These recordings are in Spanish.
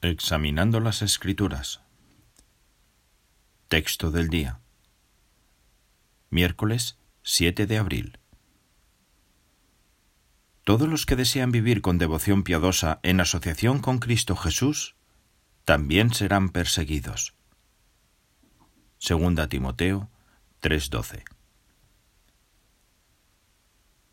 Examinando las Escrituras. Texto del día. Miércoles 7 de abril. Todos los que desean vivir con devoción piadosa en asociación con Cristo Jesús, también serán perseguidos. Segunda Timoteo 3:12.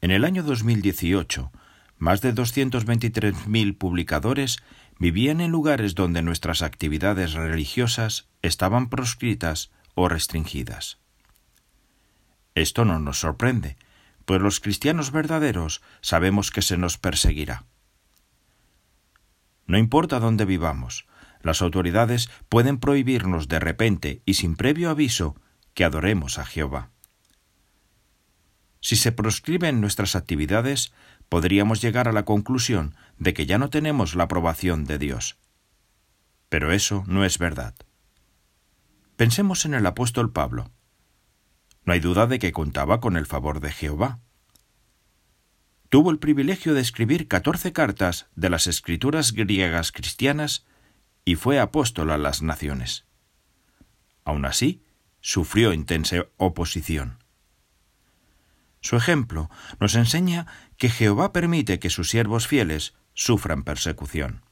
En el año 2018, más de 223.000 publicadores vivían en lugares donde nuestras actividades religiosas estaban proscritas o restringidas. Esto no nos sorprende, pues los cristianos verdaderos sabemos que se nos perseguirá. No importa dónde vivamos, las autoridades pueden prohibirnos de repente y sin previo aviso que adoremos a Jehová. Si se proscriben nuestras actividades, podríamos llegar a la conclusión de que ya no tenemos la aprobación de Dios. Pero eso no es verdad. Pensemos en el apóstol Pablo. No hay duda de que contaba con el favor de Jehová. Tuvo el privilegio de escribir catorce cartas de las escrituras griegas cristianas y fue apóstol a las naciones. Aun así, sufrió intensa oposición. Su ejemplo nos enseña que Jehová permite que sus siervos fieles sufran persecución.